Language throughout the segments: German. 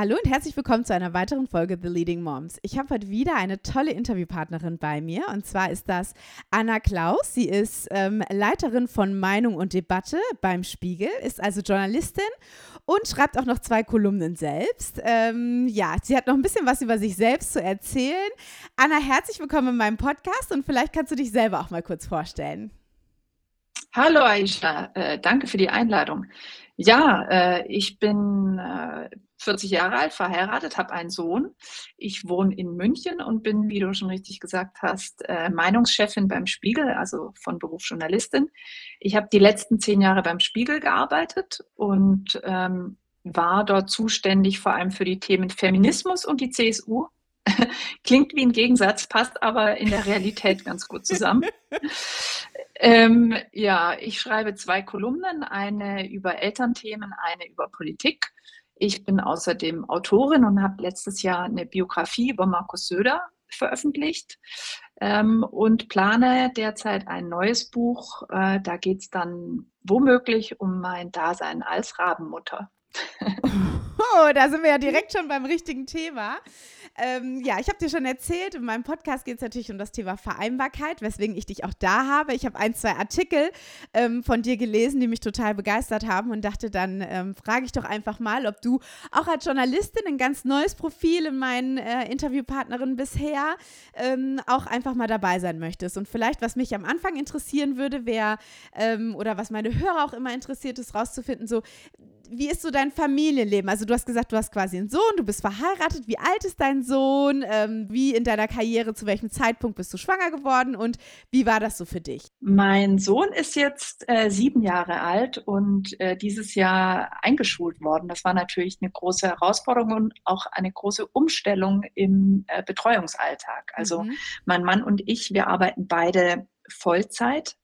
Hallo und herzlich willkommen zu einer weiteren Folge The Leading Moms. Ich habe heute wieder eine tolle Interviewpartnerin bei mir und zwar ist das Anna Klaus. Sie ist ähm, Leiterin von Meinung und Debatte beim Spiegel, ist also Journalistin und schreibt auch noch zwei Kolumnen selbst. Ähm, ja, sie hat noch ein bisschen was über sich selbst zu erzählen. Anna, herzlich willkommen in meinem Podcast und vielleicht kannst du dich selber auch mal kurz vorstellen. Hallo Aisha, äh, danke für die Einladung. Ja, äh, ich bin äh, 40 Jahre alt, verheiratet, habe einen Sohn. Ich wohne in München und bin, wie du schon richtig gesagt hast, äh, Meinungschefin beim Spiegel, also von Beruf Journalistin. Ich habe die letzten zehn Jahre beim Spiegel gearbeitet und ähm, war dort zuständig vor allem für die Themen Feminismus und die CSU. Klingt wie ein Gegensatz, passt aber in der Realität ganz gut zusammen. ähm, ja, ich schreibe zwei Kolumnen, eine über Elternthemen, eine über Politik. Ich bin außerdem Autorin und habe letztes Jahr eine Biografie über Markus Söder veröffentlicht ähm, und plane derzeit ein neues Buch. Äh, da geht es dann womöglich um mein Dasein als Rabenmutter. Oh, da sind wir ja direkt schon beim richtigen Thema. Ähm, ja, ich habe dir schon erzählt, in meinem Podcast geht es natürlich um das Thema Vereinbarkeit, weswegen ich dich auch da habe. Ich habe ein, zwei Artikel ähm, von dir gelesen, die mich total begeistert haben und dachte, dann ähm, frage ich doch einfach mal, ob du auch als Journalistin ein ganz neues Profil in meinen äh, Interviewpartnerinnen bisher ähm, auch einfach mal dabei sein möchtest. Und vielleicht, was mich am Anfang interessieren würde, wäre, ähm, oder was meine Hörer auch immer interessiert ist, rauszufinden, so, wie ist so dein Familienleben? Also du hast gesagt, du hast quasi einen Sohn, du bist verheiratet. Wie alt ist dein Sohn? Ähm, wie in deiner Karriere, zu welchem Zeitpunkt bist du schwanger geworden und wie war das so für dich? Mein Sohn ist jetzt äh, sieben Jahre alt und äh, dieses Jahr eingeschult worden. Das war natürlich eine große Herausforderung und auch eine große Umstellung im äh, Betreuungsalltag. Also mhm. mein Mann und ich, wir arbeiten beide Vollzeit.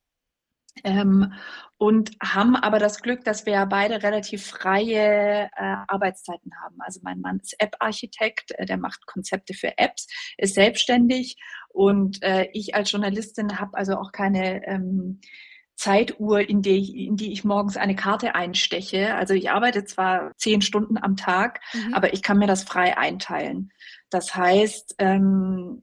Ähm, und haben aber das Glück, dass wir beide relativ freie äh, Arbeitszeiten haben. Also mein Mann ist App-Architekt, äh, der macht Konzepte für Apps, ist selbstständig und äh, ich als Journalistin habe also auch keine ähm, Zeituhr, in die, ich, in die ich morgens eine Karte einsteche. Also ich arbeite zwar zehn Stunden am Tag, mhm. aber ich kann mir das frei einteilen. Das heißt, ähm,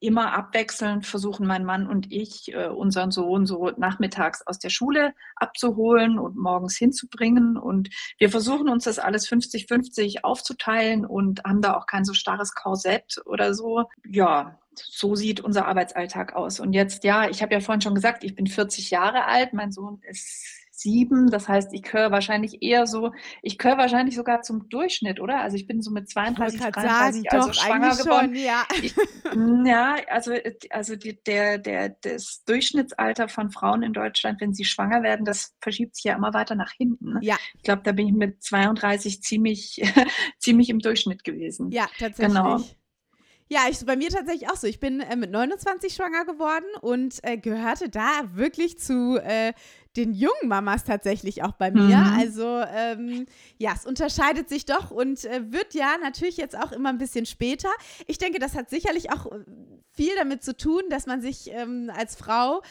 immer abwechselnd versuchen mein Mann und ich, äh, unseren Sohn so nachmittags aus der Schule abzuholen und morgens hinzubringen. Und wir versuchen uns das alles 50-50 aufzuteilen und haben da auch kein so starres Korsett oder so. Ja, so sieht unser Arbeitsalltag aus. Und jetzt, ja, ich habe ja vorhin schon gesagt, ich bin 40 Jahre alt, mein Sohn ist sieben. Das heißt, ich gehöre wahrscheinlich eher so, ich gehöre wahrscheinlich sogar zum Durchschnitt, oder? Also ich bin so mit 32, 33, sagen, also doch, schwanger geworden. Schon, ja. Ich, ja, also, also die, der, der, das Durchschnittsalter von Frauen in Deutschland, wenn sie schwanger werden, das verschiebt sich ja immer weiter nach hinten. Ne? Ja. Ich glaube, da bin ich mit 32 ziemlich, ziemlich im Durchschnitt gewesen. Ja, tatsächlich. Genau. Ja, ich, bei mir tatsächlich auch so. Ich bin äh, mit 29 schwanger geworden und äh, gehörte da wirklich zu äh, den jungen Mamas tatsächlich auch bei mir. Mhm. Also ähm, ja, es unterscheidet sich doch und äh, wird ja natürlich jetzt auch immer ein bisschen später. Ich denke, das hat sicherlich auch äh, viel damit zu tun, dass man sich ähm, als Frau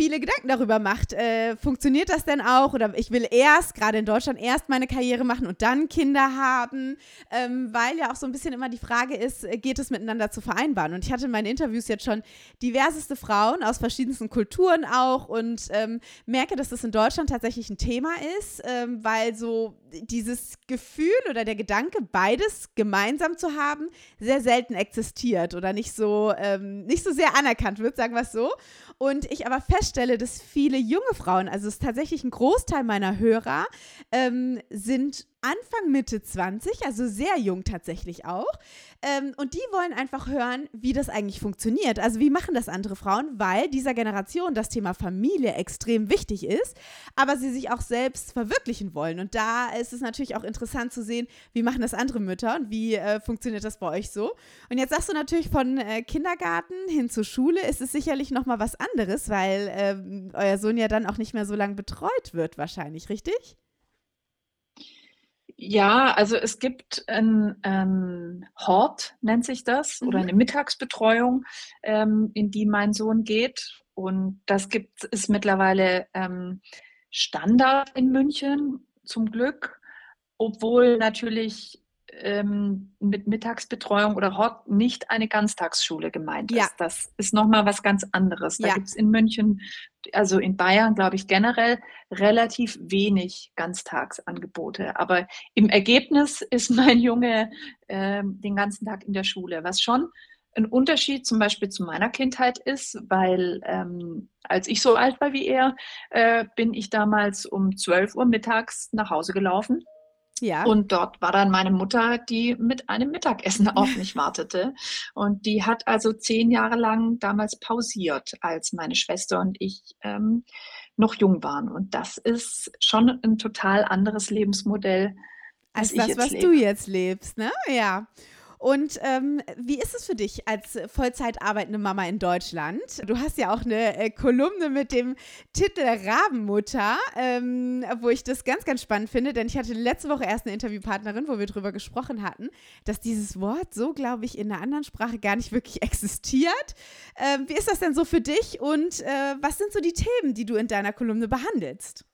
viele Gedanken darüber macht. Äh, funktioniert das denn auch? Oder ich will erst, gerade in Deutschland, erst meine Karriere machen und dann Kinder haben, ähm, weil ja auch so ein bisschen immer die Frage ist, äh, geht es miteinander zu vereinbaren? Und ich hatte in meinen Interviews jetzt schon diverseste Frauen aus verschiedensten Kulturen auch und ähm, merke, dass das in Deutschland tatsächlich ein Thema ist, ähm, weil so dieses Gefühl oder der Gedanke, beides gemeinsam zu haben, sehr selten existiert oder nicht so, ähm, nicht so sehr anerkannt wird, sagen wir es so. Und ich aber feststelle, dass viele junge Frauen, also es ist tatsächlich ein Großteil meiner Hörer, ähm, sind Anfang, Mitte 20, also sehr jung tatsächlich auch. Ähm, und die wollen einfach hören, wie das eigentlich funktioniert. Also wie machen das andere Frauen, weil dieser Generation das Thema Familie extrem wichtig ist, aber sie sich auch selbst verwirklichen wollen. Und da ist es natürlich auch interessant zu sehen, wie machen das andere Mütter und wie äh, funktioniert das bei euch so. Und jetzt sagst du natürlich von äh, Kindergarten hin zur Schule ist es sicherlich nochmal was anderes, weil äh, euer Sohn ja dann auch nicht mehr so lange betreut wird wahrscheinlich, richtig? Ja, also es gibt ein, ein Hort, nennt sich das, mhm. oder eine Mittagsbetreuung, ähm, in die mein Sohn geht. Und das gibt ist mittlerweile ähm, Standard in München, zum Glück, obwohl natürlich ähm, mit Mittagsbetreuung oder Hort nicht eine Ganztagsschule gemeint ja. ist. Das ist nochmal was ganz anderes. Da ja. gibt es in München, also in Bayern, glaube ich, generell relativ wenig Ganztagsangebote. Aber im Ergebnis ist mein Junge äh, den ganzen Tag in der Schule, was schon ein Unterschied zum Beispiel zu meiner Kindheit ist, weil ähm, als ich so alt war wie er, äh, bin ich damals um 12 Uhr mittags nach Hause gelaufen ja. Und dort war dann meine Mutter, die mit einem Mittagessen auf mich wartete. Und die hat also zehn Jahre lang damals pausiert, als meine Schwester und ich ähm, noch jung waren. Und das ist schon ein total anderes Lebensmodell. Als, als das, was lebe. du jetzt lebst, ne? Ja. Und ähm, wie ist es für dich als Vollzeit arbeitende Mama in Deutschland? Du hast ja auch eine äh, Kolumne mit dem Titel Rabenmutter, ähm, wo ich das ganz, ganz spannend finde, denn ich hatte letzte Woche erst eine Interviewpartnerin, wo wir darüber gesprochen hatten, dass dieses Wort so, glaube ich, in einer anderen Sprache gar nicht wirklich existiert. Ähm, wie ist das denn so für dich und äh, was sind so die Themen, die du in deiner Kolumne behandelst?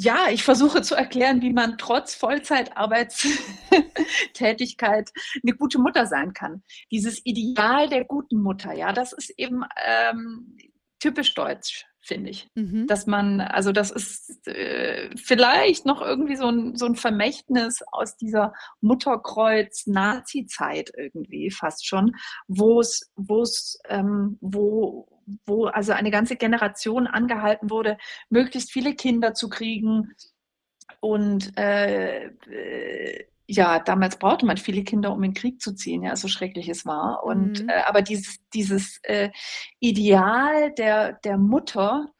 Ja, ich versuche zu erklären, wie man trotz Vollzeitarbeitstätigkeit eine gute Mutter sein kann. Dieses Ideal der guten Mutter, ja, das ist eben ähm, typisch deutsch, finde ich. Mhm. Dass man, also das ist äh, vielleicht noch irgendwie so ein, so ein Vermächtnis aus dieser Mutterkreuz-Nazi-Zeit irgendwie fast schon, wo es, wo es, ähm, wo wo also eine ganze Generation angehalten wurde, möglichst viele Kinder zu kriegen. Und äh, äh, ja, damals brauchte man viele Kinder, um in den Krieg zu ziehen, ja, so schrecklich es war. Und mhm. äh, aber dieses, dieses äh, Ideal der, der Mutter,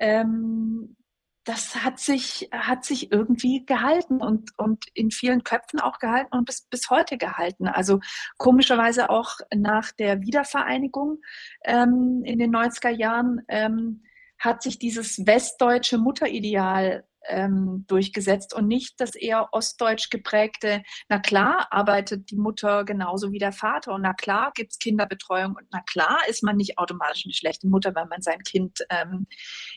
ähm, das hat sich, hat sich irgendwie gehalten und, und in vielen Köpfen auch gehalten und bis, bis heute gehalten. Also komischerweise auch nach der Wiedervereinigung ähm, in den 90er Jahren ähm, hat sich dieses westdeutsche Mutterideal ähm, durchgesetzt und nicht das eher ostdeutsch geprägte, na klar arbeitet die Mutter genauso wie der Vater und na klar gibt es Kinderbetreuung und na klar ist man nicht automatisch eine schlechte Mutter, wenn man sein Kind ähm,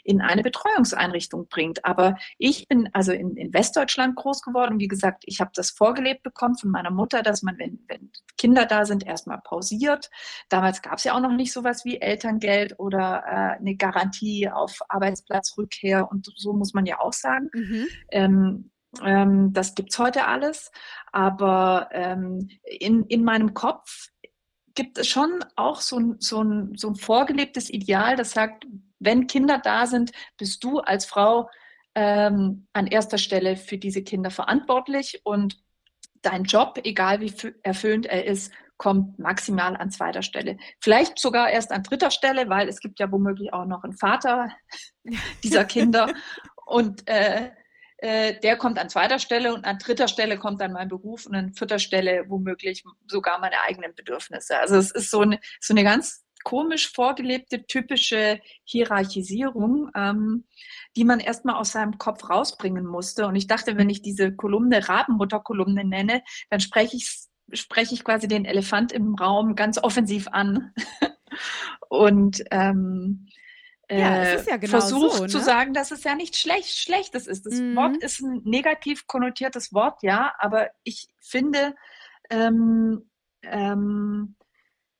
in eine Betreuungseinrichtung bringt. Aber ich bin also in, in Westdeutschland groß geworden. Wie gesagt, ich habe das vorgelebt bekommen von meiner Mutter, dass man, wenn, wenn Kinder da sind, erstmal pausiert. Damals gab es ja auch noch nicht sowas wie Elterngeld oder äh, eine Garantie auf Arbeitsplatzrückkehr und so muss man ja auch sagen sagen. Mhm. Ähm, ähm, das gibt es heute alles. Aber ähm, in, in meinem Kopf gibt es schon auch so ein, so, ein, so ein vorgelebtes Ideal, das sagt, wenn Kinder da sind, bist du als Frau ähm, an erster Stelle für diese Kinder verantwortlich und dein Job, egal wie erfüllend er ist, kommt maximal an zweiter Stelle. Vielleicht sogar erst an dritter Stelle, weil es gibt ja womöglich auch noch einen Vater dieser Kinder. Und äh, äh, der kommt an zweiter Stelle und an dritter Stelle kommt dann mein Beruf und an vierter Stelle womöglich sogar meine eigenen Bedürfnisse. Also es ist so eine, so eine ganz komisch vorgelebte, typische Hierarchisierung, ähm, die man erstmal aus seinem Kopf rausbringen musste. Und ich dachte, wenn ich diese Kolumne Rabenmutter-Kolumne nenne, dann spreche ich, spreche ich quasi den Elefant im Raum ganz offensiv an. und ähm, ja, es ist ja genau versucht so, ne? zu sagen, dass es ja nicht schlecht, Schlechtes ist. Das mhm. Wort ist ein negativ konnotiertes Wort, ja, aber ich finde, ähm, ähm,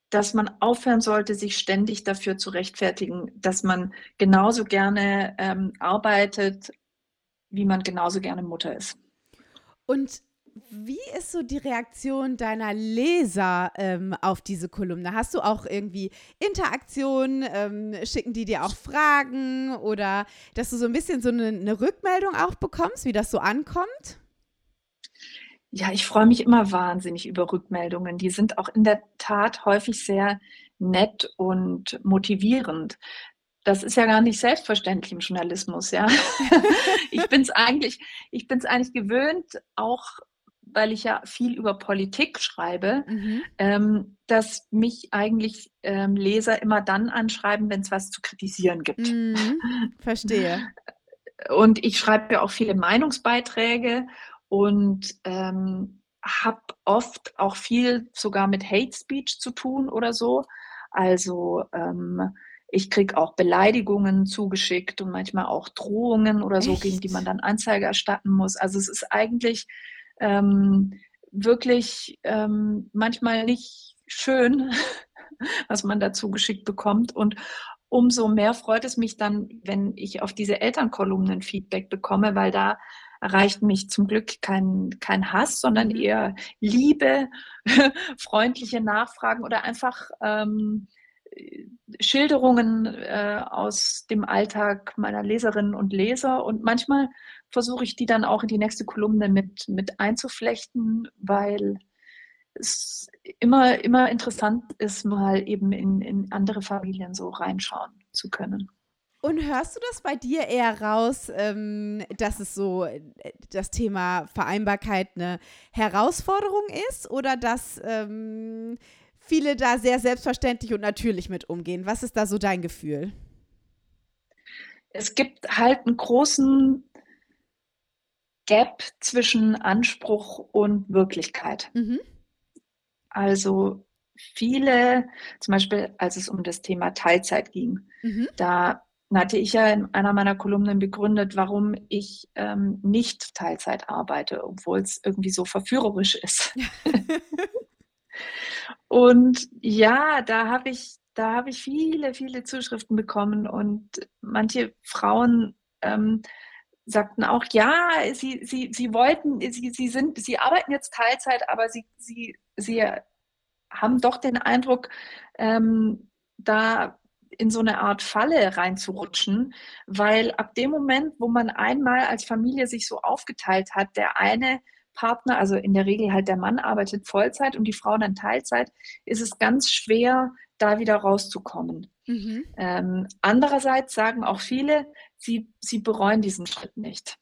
dass man aufhören sollte, sich ständig dafür zu rechtfertigen, dass man genauso gerne ähm, arbeitet, wie man genauso gerne Mutter ist. Und wie ist so die Reaktion deiner Leser ähm, auf diese Kolumne? Hast du auch irgendwie Interaktion? Ähm, schicken die dir auch Fragen oder dass du so ein bisschen so eine, eine Rückmeldung auch bekommst, wie das so ankommt? Ja, ich freue mich immer wahnsinnig über Rückmeldungen. Die sind auch in der Tat häufig sehr nett und motivierend. Das ist ja gar nicht selbstverständlich im Journalismus, ja. ich bin es eigentlich, ich bin es eigentlich gewöhnt, auch weil ich ja viel über Politik schreibe, mhm. ähm, dass mich eigentlich ähm, Leser immer dann anschreiben, wenn es was zu kritisieren gibt. Mhm. Verstehe. Und ich schreibe ja auch viele Meinungsbeiträge und ähm, habe oft auch viel sogar mit Hate Speech zu tun oder so. Also ähm, ich kriege auch Beleidigungen zugeschickt und manchmal auch Drohungen oder so, Echt? gegen die man dann Anzeige erstatten muss. Also es ist eigentlich ähm, wirklich ähm, manchmal nicht schön, was man dazu geschickt bekommt. Und umso mehr freut es mich dann, wenn ich auf diese Elternkolumnen Feedback bekomme, weil da erreicht mich zum Glück kein, kein Hass, sondern mhm. eher Liebe, freundliche Nachfragen oder einfach ähm, Schilderungen äh, aus dem Alltag meiner Leserinnen und Leser. Und manchmal versuche ich die dann auch in die nächste Kolumne mit, mit einzuflechten, weil es immer, immer interessant ist, mal eben in, in andere Familien so reinschauen zu können. Und hörst du das bei dir eher raus, ähm, dass es so äh, das Thema Vereinbarkeit eine Herausforderung ist oder dass ähm, viele da sehr selbstverständlich und natürlich mit umgehen? Was ist da so dein Gefühl? Es gibt halt einen großen Gap zwischen Anspruch und Wirklichkeit. Mhm. Also viele, zum Beispiel als es um das Thema Teilzeit ging, mhm. da hatte ich ja in einer meiner Kolumnen begründet, warum ich ähm, nicht Teilzeit arbeite, obwohl es irgendwie so verführerisch ist. und ja, da habe ich, da habe ich viele, viele Zuschriften bekommen und manche Frauen ähm, sagten auch, ja, sie, sie, sie wollten, sie, sie sind, sie arbeiten jetzt Teilzeit, aber sie, sie, sie haben doch den Eindruck, ähm, da in so eine Art Falle reinzurutschen, weil ab dem Moment, wo man einmal als Familie sich so aufgeteilt hat, der eine Partner, also in der Regel halt der Mann arbeitet Vollzeit und die Frau dann Teilzeit, ist es ganz schwer, da wieder rauszukommen. Mhm. Ähm, andererseits sagen auch viele, sie, sie bereuen diesen Schritt nicht.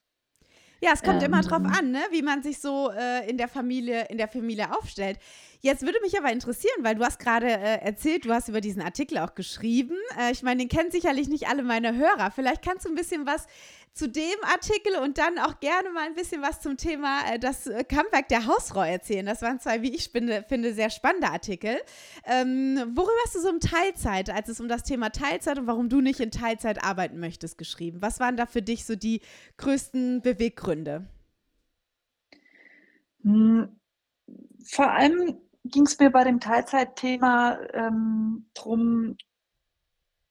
Ja, es kommt ähm, immer drauf an, ne? wie man sich so äh, in der Familie, in der Familie aufstellt. Jetzt würde mich aber interessieren, weil du hast gerade äh, erzählt, du hast über diesen Artikel auch geschrieben. Äh, ich meine, den kennen sicherlich nicht alle meine Hörer. Vielleicht kannst du ein bisschen was zu dem Artikel und dann auch gerne mal ein bisschen was zum Thema äh, das äh, Comeback der Hausfrau erzählen. Das waren zwei, wie ich finde, finde sehr spannende Artikel. Ähm, worüber hast du so um Teilzeit, als es um das Thema Teilzeit und warum du nicht in Teilzeit arbeiten möchtest, geschrieben? Was waren da für dich so die größten Beweggründe? Hm, vor allem ging es mir bei dem Teilzeitthema ähm, darum,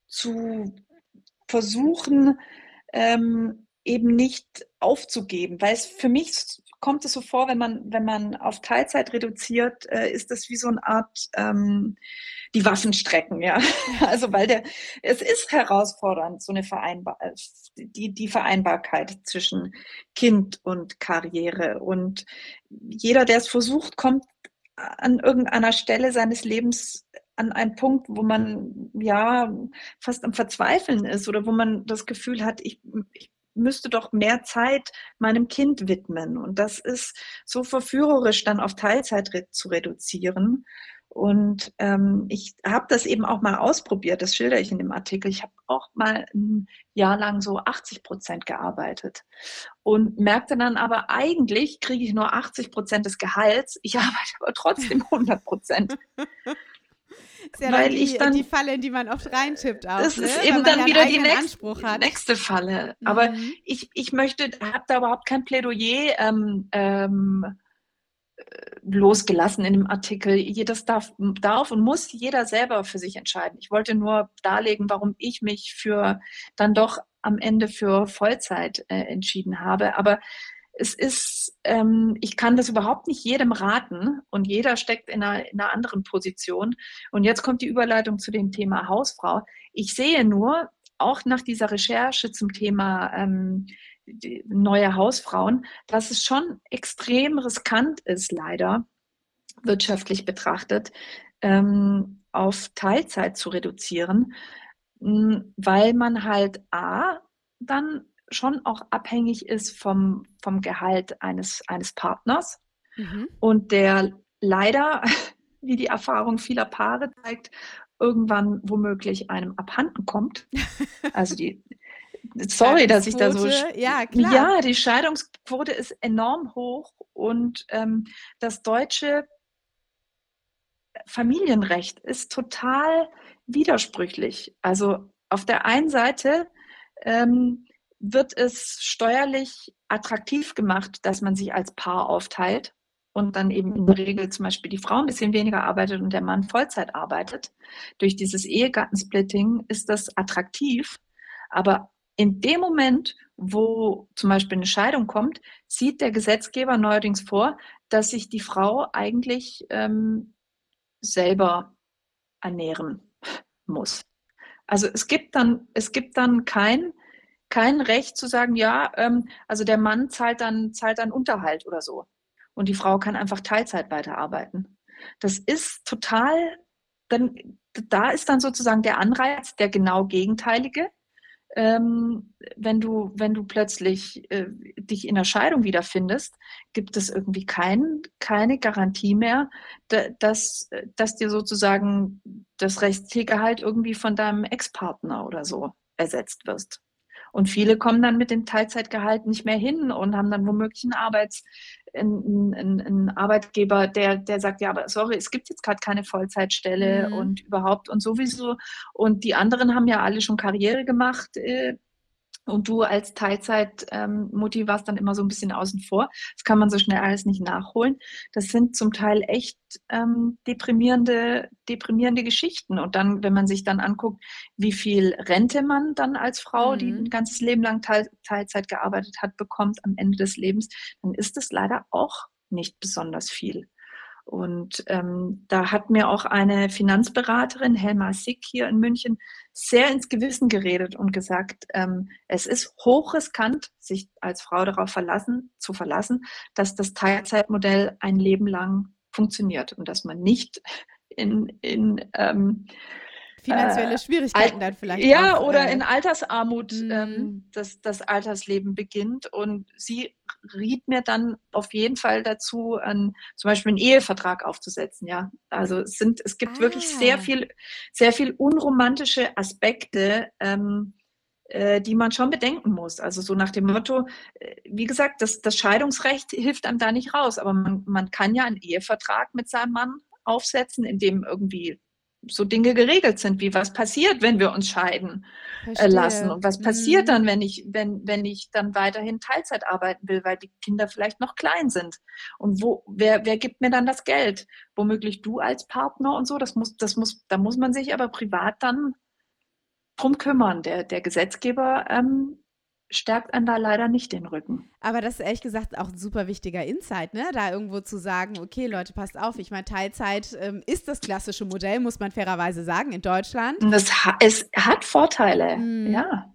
zu versuchen, ähm, eben nicht aufzugeben, weil es für mich kommt es so vor, wenn man, wenn man auf Teilzeit reduziert, äh, ist das wie so eine Art ähm, die Waffen strecken, ja. Also weil der, es ist herausfordernd, so eine Vereinbar die, die Vereinbarkeit zwischen Kind und Karriere. Und jeder, der es versucht, kommt an irgendeiner Stelle seines Lebens an einen Punkt, wo man ja fast am Verzweifeln ist oder wo man das Gefühl hat, ich, ich müsste doch mehr Zeit meinem Kind widmen. Und das ist so verführerisch dann auf Teilzeit re zu reduzieren. Und ähm, ich habe das eben auch mal ausprobiert, das schilder ich in dem Artikel. Ich habe auch mal ein Jahr lang so 80 Prozent gearbeitet und merkte dann aber, eigentlich kriege ich nur 80 Prozent des Gehalts, ich arbeite aber trotzdem 100 Prozent. Ist ja weil die, ich dann die Falle, in die man oft reintippt auch. Das ne? ist eben dann ja wieder die nächst, nächste Falle. Mhm. Aber ich, ich möchte, habe da überhaupt kein Plädoyer ähm, ähm, losgelassen in dem Artikel. Jedes darf, darf und muss jeder selber für sich entscheiden. Ich wollte nur darlegen, warum ich mich für dann doch am Ende für Vollzeit äh, entschieden habe. Aber es ist, ähm, ich kann das überhaupt nicht jedem raten und jeder steckt in einer, in einer anderen Position. Und jetzt kommt die Überleitung zu dem Thema Hausfrau. Ich sehe nur, auch nach dieser Recherche zum Thema ähm, neue Hausfrauen, dass es schon extrem riskant ist, leider wirtschaftlich betrachtet, ähm, auf Teilzeit zu reduzieren, weil man halt A, dann schon auch abhängig ist vom, vom Gehalt eines, eines Partners mhm. und der leider, wie die Erfahrung vieler Paare zeigt, irgendwann womöglich einem abhanden kommt. Also die, sorry, dass ich da so. Ja, klar. Ja, die Scheidungsquote ist enorm hoch und ähm, das deutsche Familienrecht ist total widersprüchlich. Also auf der einen Seite ähm, wird es steuerlich attraktiv gemacht, dass man sich als Paar aufteilt und dann eben in der Regel zum Beispiel die Frau ein bisschen weniger arbeitet und der Mann Vollzeit arbeitet. Durch dieses Ehegattensplitting ist das attraktiv. Aber in dem Moment, wo zum Beispiel eine Scheidung kommt, sieht der Gesetzgeber neuerdings vor, dass sich die Frau eigentlich ähm, selber ernähren muss. Also es gibt dann, es gibt dann kein, kein Recht zu sagen, ja, ähm, also der Mann zahlt dann, zahlt dann Unterhalt oder so. Und die Frau kann einfach Teilzeit weiterarbeiten. Das ist total, dann, da ist dann sozusagen der Anreiz der genau gegenteilige ähm, wenn du, wenn du plötzlich äh, dich in der Scheidung wiederfindest, gibt es irgendwie kein, keine Garantie mehr, dass, dass dir sozusagen das Rechtstiergehalt irgendwie von deinem Ex-Partner oder so ersetzt wirst. Und viele kommen dann mit dem Teilzeitgehalt nicht mehr hin und haben dann womöglich einen Arbeits, ein, ein, ein, Arbeitgeber, der, der sagt, ja, aber sorry, es gibt jetzt gerade keine Vollzeitstelle mhm. und überhaupt und sowieso. Und die anderen haben ja alle schon Karriere gemacht. Äh, und du als Teilzeit-Mutti ähm, warst dann immer so ein bisschen außen vor. Das kann man so schnell alles nicht nachholen. Das sind zum Teil echt ähm, deprimierende, deprimierende Geschichten. Und dann, wenn man sich dann anguckt, wie viel Rente man dann als Frau, mhm. die ein ganzes Leben lang Teil, Teilzeit gearbeitet hat, bekommt am Ende des Lebens, dann ist es leider auch nicht besonders viel. Und ähm, da hat mir auch eine Finanzberaterin, Helma Sick hier in München, sehr ins Gewissen geredet und gesagt, ähm, es ist hochriskant, sich als Frau darauf verlassen, zu verlassen, dass das Teilzeitmodell ein Leben lang funktioniert und dass man nicht in, in ähm, finanzielle äh, Schwierigkeiten dann vielleicht. Ja, auch, oder äh, in Altersarmut mhm. ähm, das, das Altersleben beginnt. Und sie riet mir dann auf jeden Fall dazu, an, zum Beispiel einen Ehevertrag aufzusetzen. Ja, also es sind, es gibt ah. wirklich sehr viel, sehr viel unromantische Aspekte. Ähm, äh, die man schon bedenken muss. Also so nach dem Motto, äh, wie gesagt, das, das Scheidungsrecht hilft einem da nicht raus, aber man, man kann ja einen Ehevertrag mit seinem Mann aufsetzen, in dem irgendwie so Dinge geregelt sind, wie was passiert, wenn wir uns scheiden äh, lassen und was passiert mhm. dann, wenn ich, wenn, wenn ich dann weiterhin Teilzeit arbeiten will, weil die Kinder vielleicht noch klein sind. Und wo, wer, wer gibt mir dann das Geld? Womöglich du als Partner und so. Das muss, das muss, da muss man sich aber privat dann drum kümmern. Der, der Gesetzgeber ähm, stärkt einen da leider nicht den Rücken. Aber das ist ehrlich gesagt auch ein super wichtiger Insight, ne? Da irgendwo zu sagen, okay, Leute, passt auf, ich meine, Teilzeit ähm, ist das klassische Modell, muss man fairerweise sagen, in Deutschland. Das ha es hat Vorteile, mhm. ja.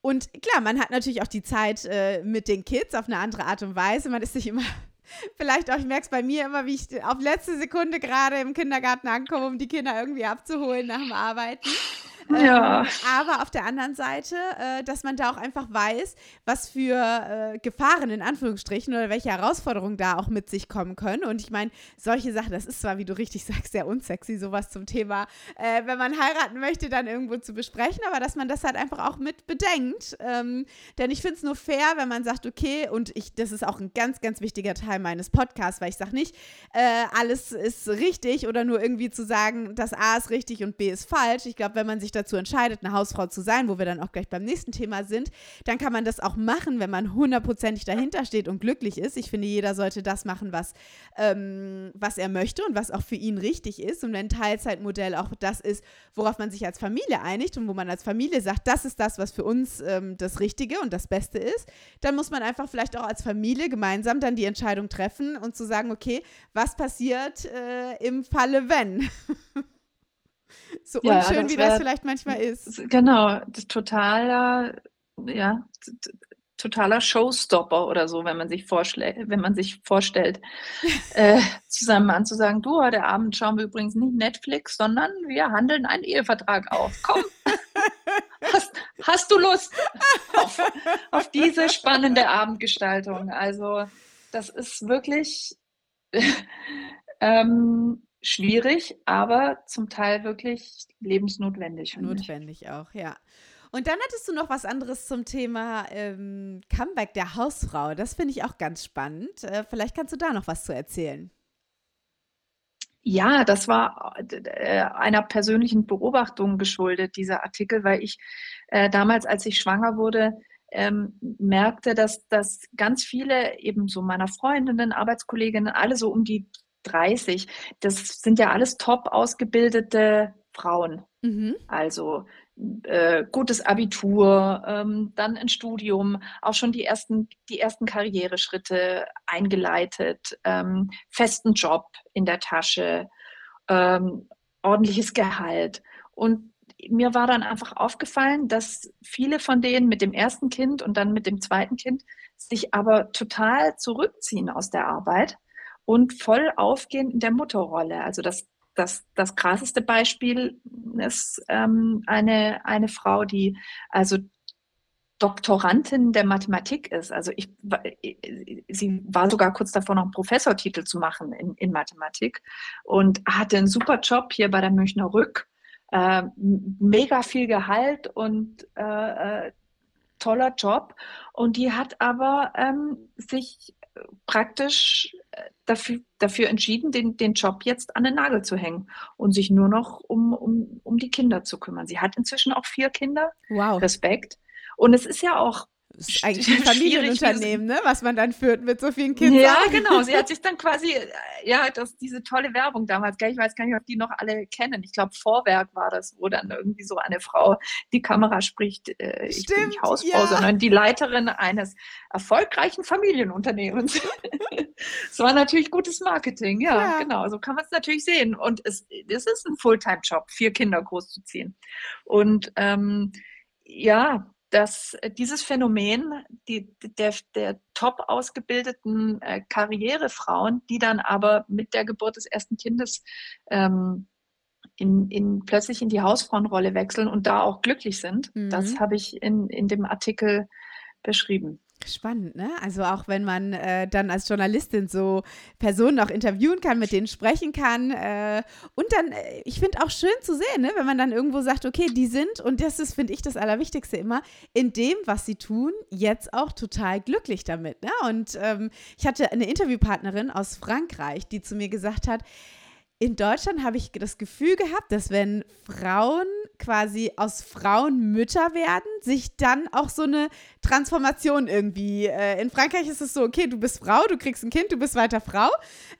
Und klar, man hat natürlich auch die Zeit äh, mit den Kids auf eine andere Art und Weise. Man ist sich immer Vielleicht auch, ich merke es bei mir immer, wie ich auf letzte Sekunde gerade im Kindergarten ankomme, um die Kinder irgendwie abzuholen nach dem Arbeiten. Ja. Ähm, aber auf der anderen Seite, äh, dass man da auch einfach weiß, was für äh, Gefahren in Anführungsstrichen oder welche Herausforderungen da auch mit sich kommen können. Und ich meine, solche Sachen, das ist zwar, wie du richtig sagst, sehr unsexy, sowas zum Thema, äh, wenn man heiraten möchte, dann irgendwo zu besprechen, aber dass man das halt einfach auch mit bedenkt. Ähm, denn ich finde es nur fair, wenn man sagt, okay, und ich, das ist auch ein ganz, ganz wichtiger Teil meines Podcasts, weil ich sage nicht, äh, alles ist richtig oder nur irgendwie zu sagen, das A ist richtig und B ist falsch. Ich glaube, wenn man sich dazu entscheidet, eine Hausfrau zu sein, wo wir dann auch gleich beim nächsten Thema sind, dann kann man das auch machen, wenn man hundertprozentig dahinter steht und glücklich ist. Ich finde, jeder sollte das machen, was, ähm, was er möchte und was auch für ihn richtig ist. Und wenn Teilzeitmodell auch das ist, worauf man sich als Familie einigt und wo man als Familie sagt, das ist das, was für uns ähm, das Richtige und das Beste ist, dann muss man einfach vielleicht auch als Familie gemeinsam dann die Entscheidung treffen und zu sagen, okay, was passiert äh, im Falle wenn? So ja, unschön, das wie das vielleicht manchmal ist. Genau, totaler, ja, totaler Showstopper oder so, wenn man sich wenn man sich vorstellt, äh, zu seinem Mann zu sagen, du, heute Abend schauen wir übrigens nicht Netflix, sondern wir handeln einen Ehevertrag auf. Komm, hast, hast du Lust auf, auf diese spannende Abendgestaltung? Also das ist wirklich ähm, schwierig, aber zum Teil wirklich lebensnotwendig. Notwendig auch, ja. Und dann hattest du noch was anderes zum Thema ähm, Comeback der Hausfrau. Das finde ich auch ganz spannend. Äh, vielleicht kannst du da noch was zu erzählen. Ja, das war äh, einer persönlichen Beobachtung geschuldet, dieser Artikel, weil ich äh, damals, als ich schwanger wurde, ähm, merkte, dass, dass ganz viele eben so meiner Freundinnen, Arbeitskolleginnen, alle so um die 30, das sind ja alles top ausgebildete Frauen. Mhm. Also äh, gutes Abitur, ähm, dann ein Studium, auch schon die ersten, die ersten Karriereschritte eingeleitet, ähm, festen Job in der Tasche, ähm, ordentliches Gehalt. Und mir war dann einfach aufgefallen, dass viele von denen mit dem ersten Kind und dann mit dem zweiten Kind sich aber total zurückziehen aus der Arbeit und voll aufgehen in der Mutterrolle. Also das, das, das krasseste Beispiel ist ähm, eine, eine Frau, die also Doktorandin der Mathematik ist. Also ich, sie war sogar kurz davor, noch einen Professortitel zu machen in, in Mathematik und hatte einen super Job hier bei der Münchner Rück äh, mega viel Gehalt und äh, äh, toller Job. Und die hat aber ähm, sich praktisch dafür, dafür entschieden, den, den Job jetzt an den Nagel zu hängen und sich nur noch um, um, um die Kinder zu kümmern. Sie hat inzwischen auch vier Kinder. Wow. Respekt. Und es ist ja auch ist eigentlich ein Familienunternehmen, ne? was man dann führt mit so vielen Kindern. Ja, genau. Sie hat sich dann quasi, äh, ja, das, diese tolle Werbung damals, ich weiß gar nicht, ob die noch alle kennen. Ich glaube, Vorwerk war das, wo dann irgendwie so eine Frau die Kamera spricht, äh, ich Stimmt, bin nicht Hausfrau, ja. sondern die Leiterin eines erfolgreichen Familienunternehmens. Es war natürlich gutes Marketing, ja, ja. genau. So kann man es natürlich sehen. Und es, es ist ein Fulltime-Job, vier Kinder großzuziehen. Und ähm, ja, dass äh, dieses Phänomen die, der, der top ausgebildeten äh, Karrierefrauen, die dann aber mit der Geburt des ersten Kindes ähm, in, in, plötzlich in die Hausfrauenrolle wechseln und da auch glücklich sind, mhm. das habe ich in, in dem Artikel beschrieben. Spannend, ne? Also auch wenn man äh, dann als Journalistin so Personen auch interviewen kann, mit denen sprechen kann. Äh, und dann, äh, ich finde auch schön zu sehen, ne? wenn man dann irgendwo sagt, okay, die sind, und das ist, finde ich, das Allerwichtigste immer, in dem, was sie tun, jetzt auch total glücklich damit. Ne? Und ähm, ich hatte eine Interviewpartnerin aus Frankreich, die zu mir gesagt hat, in Deutschland habe ich das Gefühl gehabt, dass wenn Frauen quasi aus Frauen Mütter werden, sich dann auch so eine Transformation irgendwie. Äh, in Frankreich ist es so, okay, du bist Frau, du kriegst ein Kind, du bist weiter Frau.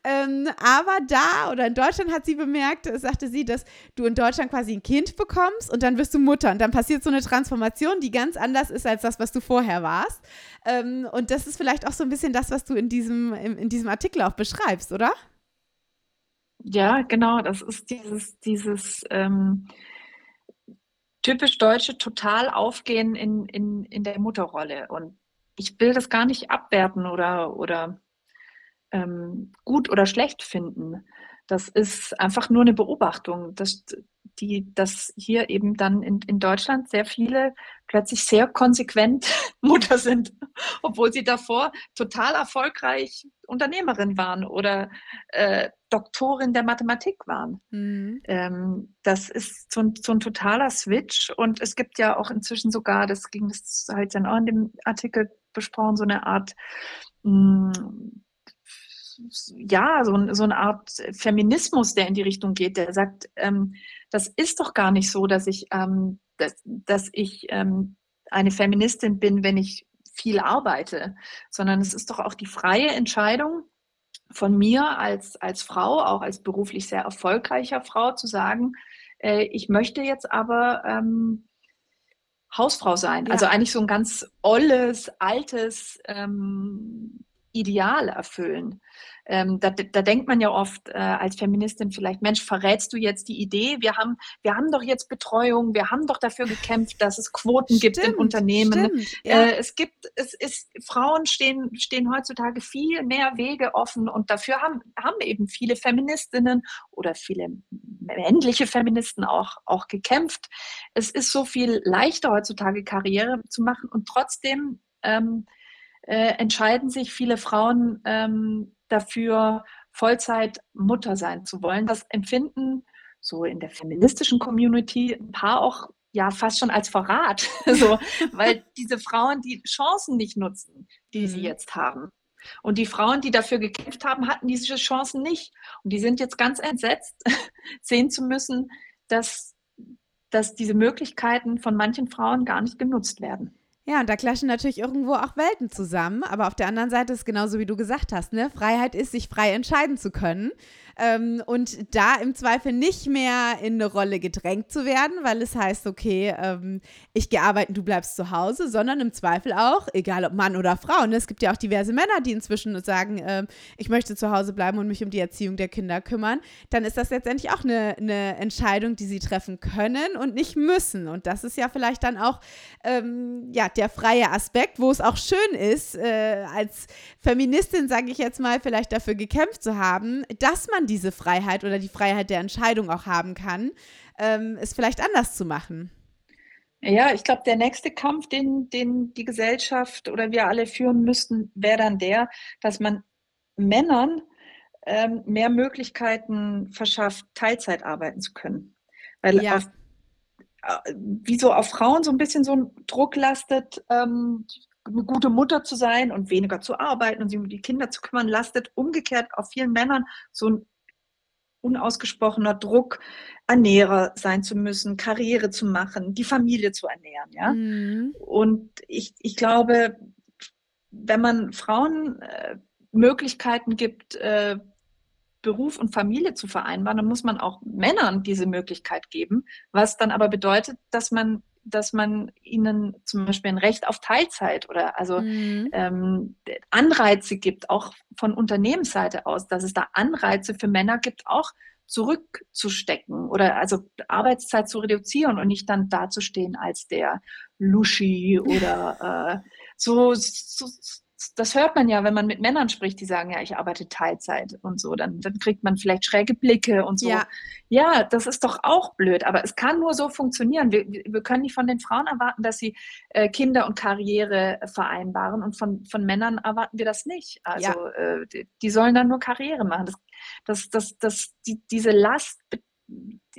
Ähm, aber da oder in Deutschland hat sie bemerkt, sagte sie, dass du in Deutschland quasi ein Kind bekommst und dann wirst du Mutter. Und dann passiert so eine Transformation, die ganz anders ist als das, was du vorher warst. Ähm, und das ist vielleicht auch so ein bisschen das, was du in diesem, in, in diesem Artikel auch beschreibst, oder? Ja, genau, das ist dieses, dieses ähm, typisch deutsche total aufgehen in, in, in der Mutterrolle. Und ich will das gar nicht abwerten oder, oder ähm, gut oder schlecht finden. Das ist einfach nur eine Beobachtung, dass, die, dass hier eben dann in, in Deutschland sehr viele plötzlich sehr konsequent Mutter sind, obwohl sie davor total erfolgreich Unternehmerin waren oder äh, Doktorin der Mathematik waren. Mhm. Ähm, das ist so ein, so ein, totaler Switch und es gibt ja auch inzwischen sogar, das ging das halt dann auch in dem Artikel besprochen, so eine Art mh, hm, ja, so, so, eine Art Feminismus, der in die Richtung geht, der sagt, ähm, das ist doch gar nicht so, dass ich, ähm, dass, dass ich ähm, eine Feministin bin, wenn ich viel arbeite, sondern es ist doch auch die freie Entscheidung von mir als, als Frau, auch als beruflich sehr erfolgreicher Frau, zu sagen, äh, ich möchte jetzt aber ähm, Hausfrau sein. Ja. Also eigentlich so ein ganz olles, altes ähm, Ideal erfüllen ähm, da, da, denkt man ja oft äh, als Feministin vielleicht, Mensch, verrätst du jetzt die Idee? Wir haben, wir haben doch jetzt Betreuung, wir haben doch dafür gekämpft, dass es Quoten stimmt, gibt in Unternehmen. Stimmt, ja. äh, es gibt, es ist, Frauen stehen, stehen heutzutage viel mehr Wege offen und dafür haben, haben eben viele Feministinnen oder viele männliche Feministen auch, auch gekämpft. Es ist so viel leichter heutzutage Karriere zu machen und trotzdem ähm, äh, entscheiden sich viele Frauen ähm, dafür, Vollzeit Mutter sein zu wollen. Das empfinden so in der feministischen Community ein paar auch ja fast schon als Verrat, so, weil diese Frauen die Chancen nicht nutzen, die mhm. sie jetzt haben. Und die Frauen, die dafür gekämpft haben, hatten diese Chancen nicht. Und die sind jetzt ganz entsetzt, sehen zu müssen, dass, dass diese Möglichkeiten von manchen Frauen gar nicht genutzt werden. Ja, und da clashen natürlich irgendwo auch Welten zusammen. Aber auf der anderen Seite ist genauso wie du gesagt hast, ne? Freiheit ist, sich frei entscheiden zu können ähm, und da im Zweifel nicht mehr in eine Rolle gedrängt zu werden, weil es heißt, okay, ähm, ich gehe arbeiten, du bleibst zu Hause, sondern im Zweifel auch, egal ob Mann oder Frau. Ne? Es gibt ja auch diverse Männer, die inzwischen sagen, äh, ich möchte zu Hause bleiben und mich um die Erziehung der Kinder kümmern. Dann ist das letztendlich auch eine, eine Entscheidung, die sie treffen können und nicht müssen. Und das ist ja vielleicht dann auch ähm, ja, der freie Aspekt, wo es auch schön ist, äh, als Feministin, sage ich jetzt mal, vielleicht dafür gekämpft zu haben, dass man diese Freiheit oder die Freiheit der Entscheidung auch haben kann, ähm, es vielleicht anders zu machen. Ja, ich glaube, der nächste Kampf, den, den die Gesellschaft oder wir alle führen müssten, wäre dann der, dass man Männern ähm, mehr Möglichkeiten verschafft, Teilzeit arbeiten zu können. Weil ja. auf, äh, wie so auf Frauen so ein bisschen so ein Druck lastet, ähm, eine gute Mutter zu sein und weniger zu arbeiten und sich um die Kinder zu kümmern, lastet umgekehrt auf vielen Männern so ein unausgesprochener Druck, Ernährer sein zu müssen, Karriere zu machen, die Familie zu ernähren. Ja? Mhm. Und ich, ich glaube, wenn man Frauen äh, Möglichkeiten gibt, äh, Beruf und Familie zu vereinbaren, dann muss man auch Männern diese Möglichkeit geben, was dann aber bedeutet, dass man dass man ihnen zum Beispiel ein Recht auf Teilzeit oder also mhm. ähm, Anreize gibt, auch von Unternehmensseite aus, dass es da Anreize für Männer gibt, auch zurückzustecken oder also Arbeitszeit zu reduzieren und nicht dann dazustehen als der Luschi oder äh, so, so, das hört man ja, wenn man mit Männern spricht, die sagen, ja, ich arbeite Teilzeit und so, dann, dann kriegt man vielleicht schräge Blicke und so. Ja. ja, das ist doch auch blöd, aber es kann nur so funktionieren. Wir, wir können nicht von den Frauen erwarten, dass sie äh, Kinder und Karriere vereinbaren und von, von Männern erwarten wir das nicht. Also ja. äh, die, die, sollen dann nur Karriere machen. Das, das, das, das, die, diese Last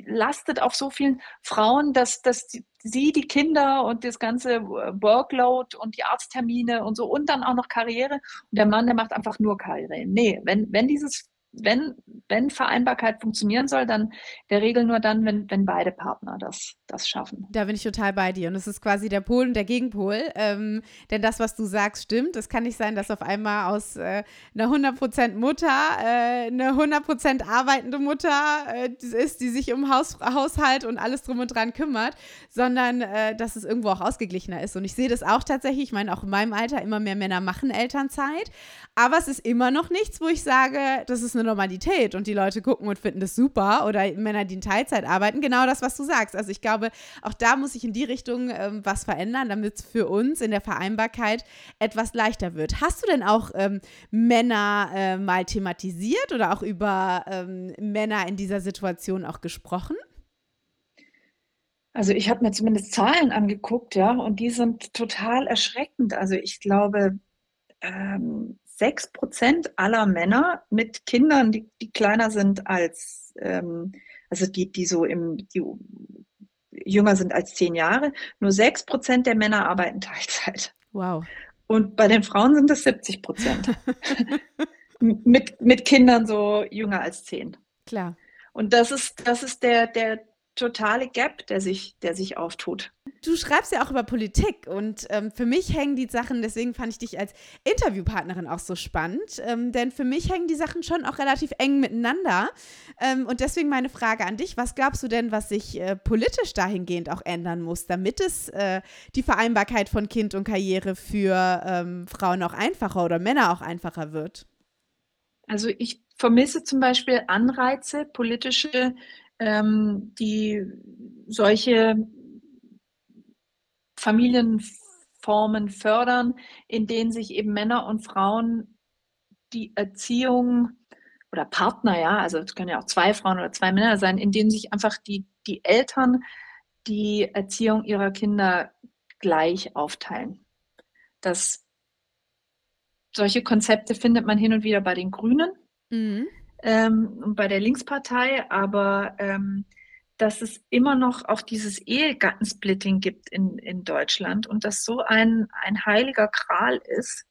lastet auf so vielen Frauen, dass, dass die, sie die Kinder und das ganze Workload und die Arzttermine und so und dann auch noch Karriere und der Mann, der macht einfach nur Karriere. Nee, wenn, wenn dieses wenn, wenn Vereinbarkeit funktionieren soll, dann der Regel nur dann, wenn, wenn beide Partner das, das schaffen. Da bin ich total bei dir. Und es ist quasi der Pol und der Gegenpol. Ähm, denn das, was du sagst, stimmt. Es kann nicht sein, dass auf einmal aus äh, einer 100% Mutter äh, eine 100% arbeitende Mutter äh, ist, die sich um Haus, Haushalt und alles drum und dran kümmert, sondern äh, dass es irgendwo auch ausgeglichener ist. Und ich sehe das auch tatsächlich. Ich meine, auch in meinem Alter immer mehr Männer machen Elternzeit. Aber es ist immer noch nichts, wo ich sage, das ist eine Normalität und die Leute gucken und finden das super oder Männer, die in Teilzeit arbeiten, genau das, was du sagst. Also ich glaube, auch da muss sich in die Richtung ähm, was verändern, damit es für uns in der Vereinbarkeit etwas leichter wird. Hast du denn auch ähm, Männer äh, mal thematisiert oder auch über ähm, Männer in dieser Situation auch gesprochen? Also ich habe mir zumindest Zahlen angeguckt, ja, und die sind total erschreckend. Also ich glaube, ähm, sechs Prozent aller Männer mit Kindern, die, die kleiner sind als, ähm, also die, die so im, die jünger sind als zehn Jahre, nur sechs Prozent der Männer arbeiten Teilzeit. Wow. Und bei den Frauen sind es 70 Prozent. mit, mit Kindern so jünger als zehn. Klar. Und das ist, das ist der, der, totale Gap, der sich, der sich auftut. Du schreibst ja auch über Politik und ähm, für mich hängen die Sachen, deswegen fand ich dich als Interviewpartnerin auch so spannend, ähm, denn für mich hängen die Sachen schon auch relativ eng miteinander. Ähm, und deswegen meine Frage an dich, was glaubst du denn, was sich äh, politisch dahingehend auch ändern muss, damit es äh, die Vereinbarkeit von Kind und Karriere für ähm, Frauen auch einfacher oder Männer auch einfacher wird? Also ich vermisse zum Beispiel Anreize, politische ähm, die solche Familienformen fördern, in denen sich eben Männer und Frauen die Erziehung oder Partner, ja, also es können ja auch zwei Frauen oder zwei Männer sein, in denen sich einfach die, die Eltern die Erziehung ihrer Kinder gleich aufteilen. Das, solche Konzepte findet man hin und wieder bei den Grünen. Mhm ähm, bei der Linkspartei, aber ähm, dass es immer noch auch dieses Ehegattensplitting gibt in, in Deutschland und das so ein, ein heiliger Kral ist,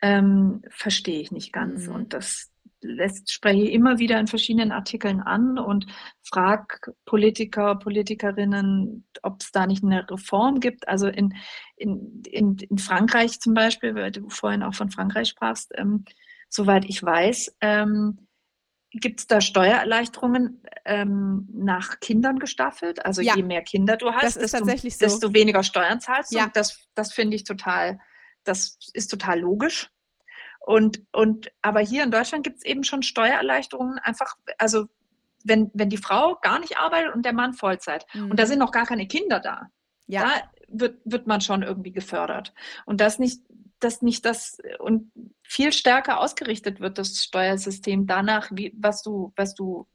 ähm, verstehe ich nicht ganz. Mhm. Und das, lässt, spreche immer wieder in verschiedenen Artikeln an und frage Politiker, Politikerinnen, ob es da nicht eine Reform gibt. Also in, in, in, in Frankreich zum Beispiel, weil du vorhin auch von Frankreich sprachst, ähm, soweit ich weiß, ähm, gibt es da Steuererleichterungen ähm, nach Kindern gestaffelt? Also ja. je mehr Kinder du hast, desto, so. desto, weniger Steuern zahlst du. Ja. Das, das finde ich total, das ist total logisch. Und, und aber hier in Deutschland gibt es eben schon Steuererleichterungen, einfach, also wenn, wenn die Frau gar nicht arbeitet und der Mann Vollzeit mhm. und da sind noch gar keine Kinder da, ja. da wird, wird man schon irgendwie gefördert. Und das nicht, das nicht das und viel stärker ausgerichtet wird, das Steuersystem danach, wie, was du, was du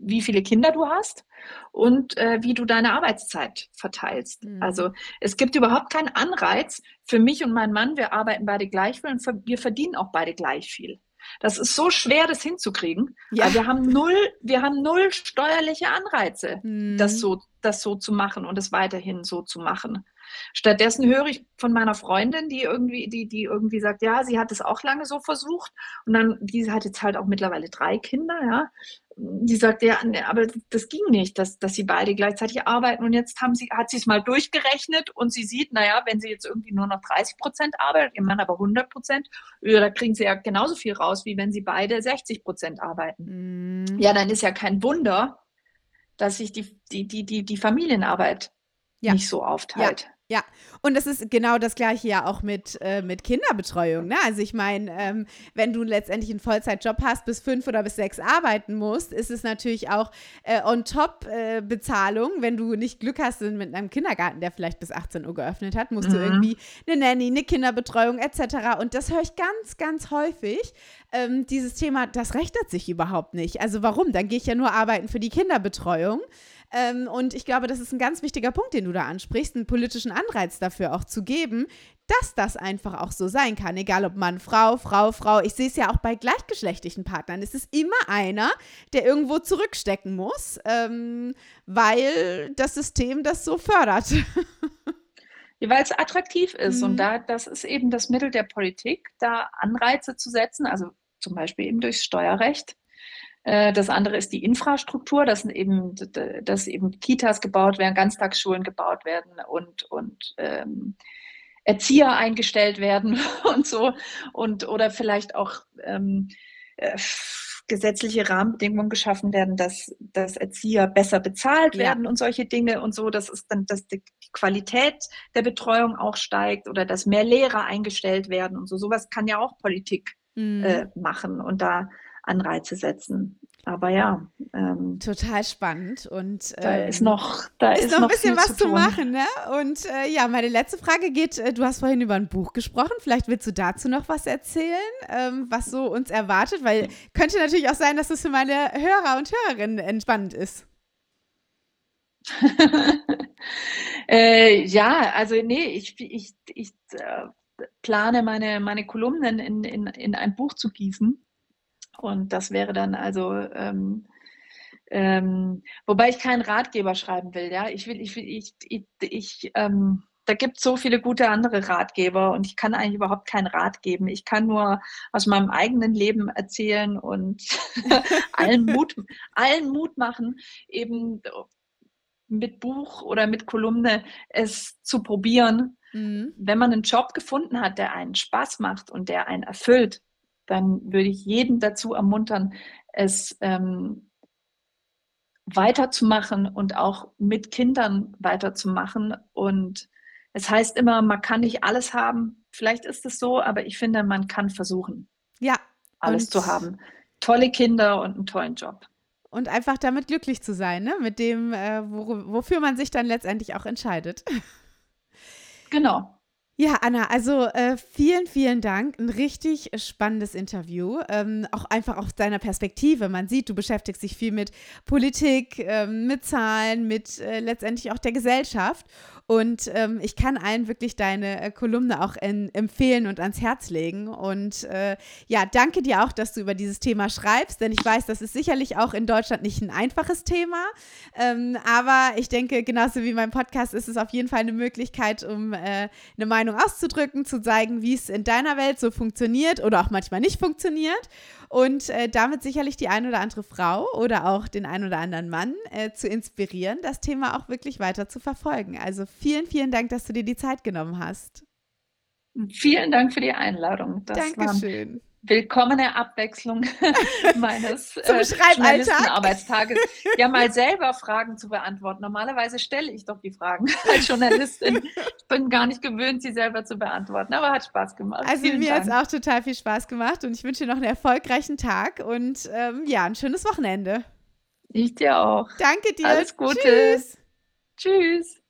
wie viele Kinder du hast und äh, wie du deine Arbeitszeit verteilst. Mhm. Also es gibt überhaupt keinen Anreiz für mich und meinen Mann, wir arbeiten beide gleich viel und wir verdienen auch beide gleich viel. Das ist so schwer, das hinzukriegen. Ja. Wir haben null, wir haben null steuerliche Anreize, mhm. das so, das so zu machen und es weiterhin so zu machen. Stattdessen höre ich von meiner Freundin, die irgendwie, die, die irgendwie sagt, ja, sie hat es auch lange so versucht. Und dann, die hat jetzt halt auch mittlerweile drei Kinder, ja. Die sagt, ja, aber das ging nicht, dass, dass sie beide gleichzeitig arbeiten. Und jetzt haben sie, hat sie es mal durchgerechnet und sie sieht, naja, wenn sie jetzt irgendwie nur noch 30 Prozent arbeitet, ihr Mann aber 100 Prozent, da kriegen sie ja genauso viel raus, wie wenn sie beide 60 Prozent arbeiten. Mhm. Ja, dann ist ja kein Wunder, dass sich die, die, die, die, die Familienarbeit ja. nicht so aufteilt. Ja. Ja, und das ist genau das gleiche ja auch mit, äh, mit Kinderbetreuung. Ne? Also ich meine, ähm, wenn du letztendlich einen Vollzeitjob hast, bis fünf oder bis sechs arbeiten musst, ist es natürlich auch äh, on-top-Bezahlung. Äh, wenn du nicht Glück hast mit einem Kindergarten, der vielleicht bis 18 Uhr geöffnet hat, musst mhm. du irgendwie eine Nanny, eine Kinderbetreuung etc. Und das höre ich ganz, ganz häufig. Ähm, dieses Thema, das rechnet sich überhaupt nicht. Also warum? Dann gehe ich ja nur arbeiten für die Kinderbetreuung. Ähm, und ich glaube, das ist ein ganz wichtiger Punkt, den du da ansprichst, einen politischen Anreiz dafür auch zu geben, dass das einfach auch so sein kann. Egal ob Mann, Frau, Frau, Frau. Ich sehe es ja auch bei gleichgeschlechtlichen Partnern. Es ist immer einer, der irgendwo zurückstecken muss, ähm, weil das System das so fördert. Ja, weil es attraktiv ist. Mhm. Und da, das ist eben das Mittel der Politik, da Anreize zu setzen, also zum Beispiel eben durchs Steuerrecht, das andere ist die Infrastruktur, dass eben, dass eben Kitas gebaut werden, Ganztagsschulen gebaut werden und, und ähm, Erzieher eingestellt werden und so und oder vielleicht auch ähm, äh, gesetzliche Rahmenbedingungen geschaffen werden, dass, dass Erzieher besser bezahlt ja. werden und solche Dinge und so, dass es dann, dass die Qualität der Betreuung auch steigt oder dass mehr Lehrer eingestellt werden und so. Sowas kann ja auch Politik mhm. äh, machen und da Anreize setzen. Aber ja. Ähm, Total spannend. Und ähm, da ist noch, da ist, ist noch, ein bisschen was zu, zu, machen. Ne? Und äh, ja, meine letzte Frage geht: äh, Du hast vorhin über ein Buch gesprochen. Vielleicht willst du dazu noch was erzählen, ähm, was so uns erwartet, weil könnte natürlich auch sein, dass es für meine Hörer und Hörerinnen entspannend ist. äh, ja, also nee, ich, ich, ich äh, plane meine, meine Kolumnen in, in, in ein Buch zu gießen. Und das wäre dann also, ähm, ähm, wobei ich keinen Ratgeber schreiben will, ja. Ich will, ich will, ich, ich, ich ähm, da gibt es so viele gute andere Ratgeber und ich kann eigentlich überhaupt keinen Rat geben. Ich kann nur aus meinem eigenen Leben erzählen und allen, Mut, allen Mut machen, eben mit Buch oder mit Kolumne es zu probieren. Mhm. Wenn man einen Job gefunden hat, der einen Spaß macht und der einen erfüllt, dann würde ich jeden dazu ermuntern, es ähm, weiterzumachen und auch mit Kindern weiterzumachen. Und es heißt immer, man kann nicht alles haben. Vielleicht ist es so, aber ich finde, man kann versuchen, ja, alles zu haben. Tolle Kinder und einen tollen Job. Und einfach damit glücklich zu sein, ne? mit dem, äh, wo, wofür man sich dann letztendlich auch entscheidet. Genau. Ja, Anna, also äh, vielen, vielen Dank. Ein richtig spannendes Interview. Ähm, auch einfach aus deiner Perspektive. Man sieht, du beschäftigst dich viel mit Politik, ähm, mit Zahlen, mit äh, letztendlich auch der Gesellschaft. Und ähm, ich kann allen wirklich deine äh, Kolumne auch in, empfehlen und ans Herz legen. Und äh, ja, danke dir auch, dass du über dieses Thema schreibst, denn ich weiß, das ist sicherlich auch in Deutschland nicht ein einfaches Thema. Ähm, aber ich denke, genauso wie mein Podcast ist es auf jeden Fall eine Möglichkeit, um äh, eine Meinung auszudrücken, zu zeigen, wie es in deiner Welt so funktioniert oder auch manchmal nicht funktioniert. Und äh, damit sicherlich die ein oder andere Frau oder auch den ein oder anderen Mann äh, zu inspirieren, das Thema auch wirklich weiter zu verfolgen. Also vielen, vielen Dank, dass du dir die Zeit genommen hast. Vielen Dank für die Einladung. Das Dankeschön willkommene Abwechslung meines äh, Arbeitstages. Ja, mal selber Fragen zu beantworten. Normalerweise stelle ich doch die Fragen als Journalistin. Ich bin gar nicht gewöhnt, sie selber zu beantworten, aber hat Spaß gemacht. Also Vielen mir hat es auch total viel Spaß gemacht und ich wünsche dir noch einen erfolgreichen Tag und ähm, ja, ein schönes Wochenende. Ich dir auch. Danke dir. Alles Gute. Tschüss. Tschüss.